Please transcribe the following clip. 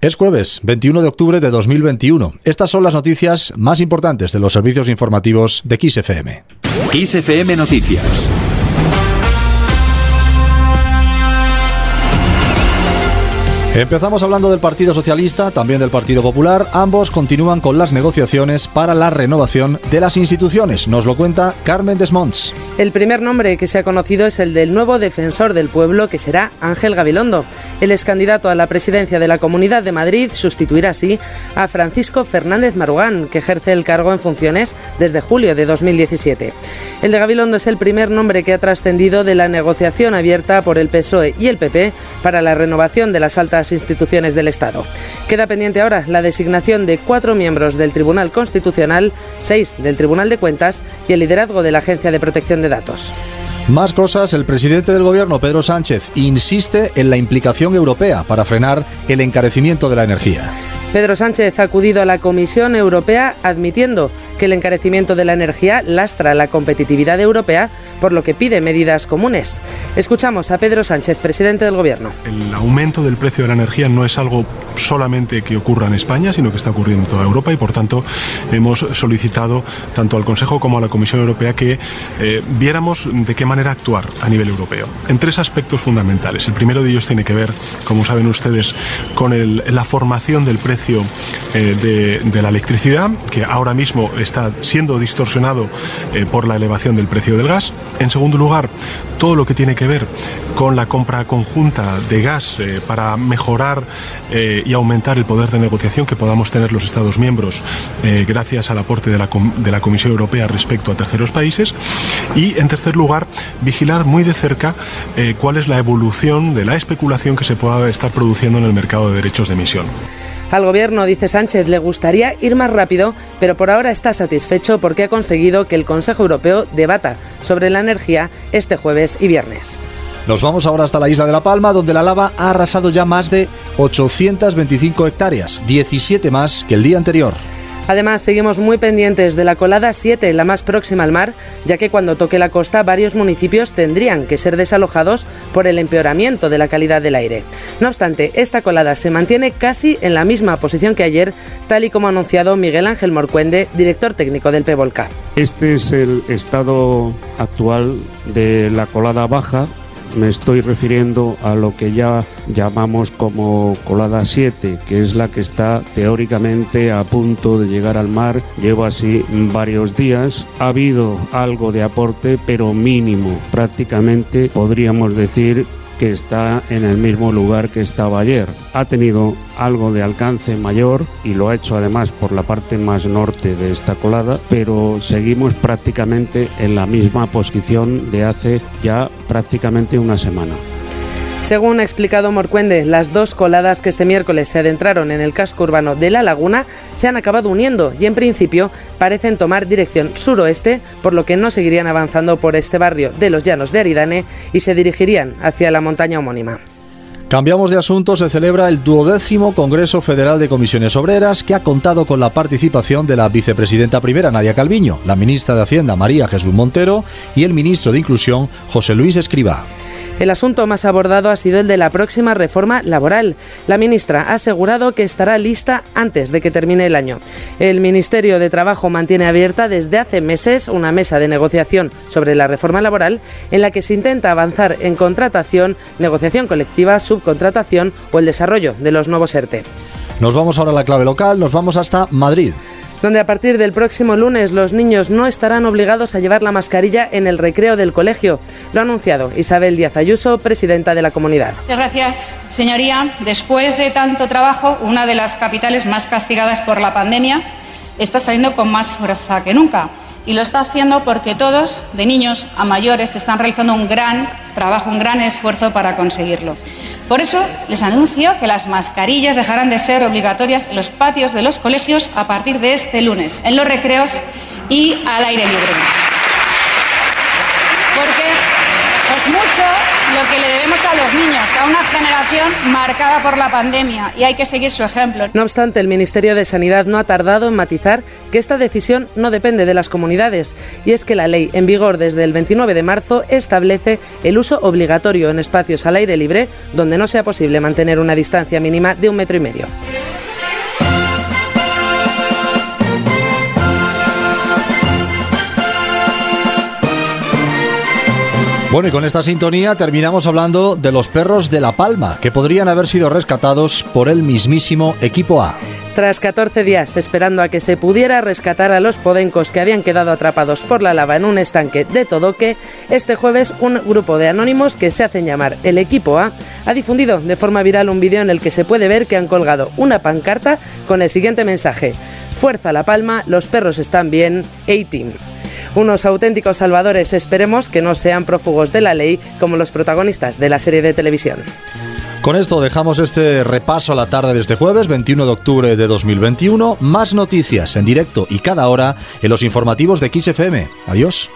Es jueves, 21 de octubre de 2021. Estas son las noticias más importantes de los servicios informativos de XFM. XFM Noticias. Empezamos hablando del Partido Socialista, también del Partido Popular. Ambos continúan con las negociaciones para la renovación de las instituciones. Nos lo cuenta Carmen Desmonts. El primer nombre que se ha conocido es el del nuevo defensor del pueblo, que será Ángel Gabilondo. El ex candidato a la presidencia de la Comunidad de Madrid sustituirá así a Francisco Fernández Marugán, que ejerce el cargo en funciones desde julio de 2017. El de Gabilondo es el primer nombre que ha trascendido de la negociación abierta por el PSOE y el PP para la renovación de las altas instituciones del Estado. Queda pendiente ahora la designación de cuatro miembros del Tribunal Constitucional, seis del Tribunal de Cuentas y el liderazgo de la Agencia de Protección de Datos. Más cosas, el presidente del gobierno, Pedro Sánchez, insiste en la implicación europea para frenar el encarecimiento de la energía. Pedro Sánchez ha acudido a la Comisión Europea admitiendo que el encarecimiento de la energía lastra la competitividad europea, por lo que pide medidas comunes. Escuchamos a Pedro Sánchez, presidente del Gobierno. El aumento del precio de la energía no es algo solamente que ocurra en España, sino que está ocurriendo en toda Europa y por tanto hemos solicitado tanto al Consejo como a la Comisión Europea que eh, viéramos de qué manera actuar a nivel europeo. En tres aspectos fundamentales. El primero de ellos tiene que ver, como saben ustedes, con la formación del precio eh, de, la electricidad, que ahora mismo está siendo distorsionado eh, por la elevación del precio del gas. En segundo lugar, todo lo que tiene que ver con la compra conjunta de gas eh, para mejorar y aumentar el poder de negociación que podamos tener los Estados miembros gracias al aporte de la, de la Comisión Europea respecto a terceros países. Y en tercer lugar, vigilar muy de cerca cuál es la evolución de la especulación que se pueda estar produciendo en el mercado de derechos de emisión. Al gobierno, dice Sánchez, le gustaría ir más rápido, pero por ahora está satisfecho porque ha conseguido que el Consejo Europeo debata sobre la energía este jueves y viernes. Nos vamos ahora hasta la isla de La Palma, donde la lava ha arrasado ya más de 825 hectáreas, 17 más que el día anterior. Además, seguimos muy pendientes de la colada 7, la más próxima al mar, ya que cuando toque la costa varios municipios tendrían que ser desalojados por el empeoramiento de la calidad del aire. No obstante, esta colada se mantiene casi en la misma posición que ayer, tal y como ha anunciado Miguel Ángel Morcuende, director técnico del PEVOLCA. Este es el estado actual de la colada baja me estoy refiriendo a lo que ya llamamos como colada 7, que es la que está teóricamente a punto de llegar al mar. Llevo así varios días. Ha habido algo de aporte, pero mínimo. Prácticamente podríamos decir que está en el mismo lugar que estaba ayer. Ha tenido algo de alcance mayor y lo ha hecho además por la parte más norte de esta colada, pero seguimos prácticamente en la misma posición de hace ya prácticamente una semana. Según ha explicado Morcuende, las dos coladas que este miércoles se adentraron en el casco urbano de La Laguna se han acabado uniendo y en principio parecen tomar dirección suroeste, por lo que no seguirían avanzando por este barrio de los Llanos de Aridane y se dirigirían hacia la montaña homónima. Cambiamos de asunto, se celebra el duodécimo Congreso Federal de Comisiones Obreras que ha contado con la participación de la vicepresidenta primera Nadia Calviño, la ministra de Hacienda María Jesús Montero y el ministro de Inclusión José Luis Escribá. El asunto más abordado ha sido el de la próxima reforma laboral. La ministra ha asegurado que estará lista antes de que termine el año. El Ministerio de Trabajo mantiene abierta desde hace meses una mesa de negociación sobre la reforma laboral en la que se intenta avanzar en contratación, negociación colectiva, subcontratación o el desarrollo de los nuevos ERTE. Nos vamos ahora a la clave local, nos vamos hasta Madrid donde a partir del próximo lunes los niños no estarán obligados a llevar la mascarilla en el recreo del colegio. Lo ha anunciado Isabel Díaz Ayuso, presidenta de la comunidad. Muchas gracias, señoría. Después de tanto trabajo, una de las capitales más castigadas por la pandemia está saliendo con más fuerza que nunca. Y lo está haciendo porque todos, de niños a mayores, están realizando un gran trabajo, un gran esfuerzo para conseguirlo. Por eso les anuncio que las mascarillas dejarán de ser obligatorias en los patios de los colegios a partir de este lunes, en los recreos y al aire libre. Porque es mucho lo que le debemos a los niños, generación marcada por la pandemia, y hay que seguir su ejemplo. No obstante, el Ministerio de Sanidad no ha tardado en matizar que esta decisión no depende de las comunidades, y es que la ley en vigor desde el 29 de marzo establece el uso obligatorio en espacios al aire libre donde no sea posible mantener una distancia mínima de un metro y medio. Bueno, y con esta sintonía terminamos hablando de los perros de La Palma, que podrían haber sido rescatados por el mismísimo equipo A. Tras 14 días esperando a que se pudiera rescatar a los podencos que habían quedado atrapados por la lava en un estanque de Todoque, este jueves un grupo de anónimos que se hacen llamar el Equipo A ha difundido de forma viral un vídeo en el que se puede ver que han colgado una pancarta con el siguiente mensaje: Fuerza La Palma, los perros están bien, A-Team unos auténticos salvadores, esperemos que no sean prófugos de la ley como los protagonistas de la serie de televisión. Con esto dejamos este repaso a la tarde de este jueves 21 de octubre de 2021. Más noticias en directo y cada hora en los informativos de XFM. Adiós.